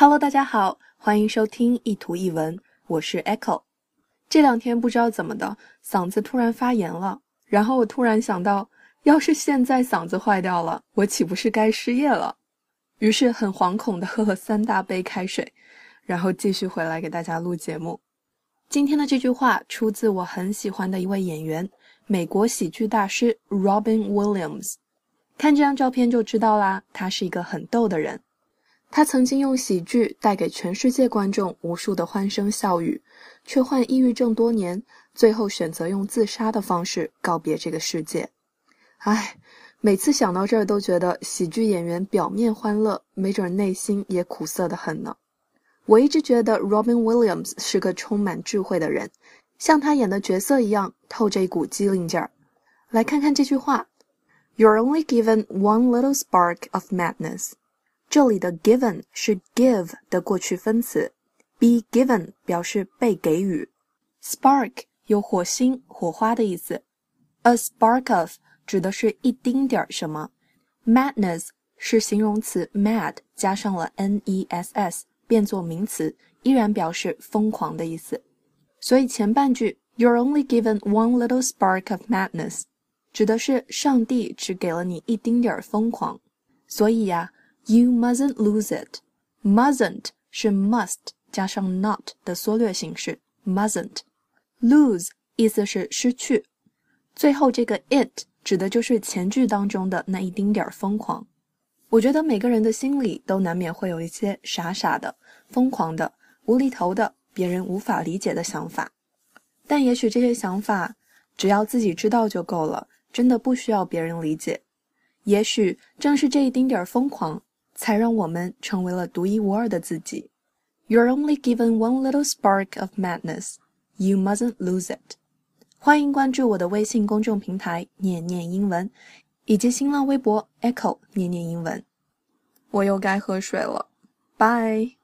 Hello，大家好，欢迎收听一图一文，我是 Echo。这两天不知道怎么的，嗓子突然发炎了。然后我突然想到，要是现在嗓子坏掉了，我岂不是该失业了？于是很惶恐的喝了三大杯开水，然后继续回来给大家录节目。今天的这句话出自我很喜欢的一位演员，美国喜剧大师 Robin Williams。看这张照片就知道啦，他是一个很逗的人。他曾经用喜剧带给全世界观众无数的欢声笑语，却患抑郁症多年，最后选择用自杀的方式告别这个世界。唉，每次想到这儿都觉得喜剧演员表面欢乐，没准内心也苦涩的很呢。我一直觉得 Robin Williams 是个充满智慧的人，像他演的角色一样，透着一股机灵劲儿。来看看这句话：You're only given one little spark of madness。这里的 given 是 give 的过去分词，be given 表示被给予。spark 有火星、火花的意思，a spark of 指的是一丁点儿什么。madness 是形容词 mad 加上了 n e s s 变作名词，依然表示疯狂的意思。所以前半句 you're only given one little spark of madness 指的是上帝只给了你一丁点儿疯狂。所以呀。You mustn't lose it. Mustn't 是 must 加上 not 的缩略形式。Mustn't lose 意思是失去。最后这个 it 指的就是前句当中的那一丁点儿疯狂。我觉得每个人的心里都难免会有一些傻傻的、疯狂的、无厘头的、别人无法理解的想法。但也许这些想法只要自己知道就够了，真的不需要别人理解。也许正是这一丁点儿疯狂。才让我们成为了独一无二的自己。You're only given one little spark of madness. You mustn't lose it. 欢迎关注我的微信公众平台“念念英文”，以及新浪微博 “Echo 念念英文”。我又该喝水了，拜。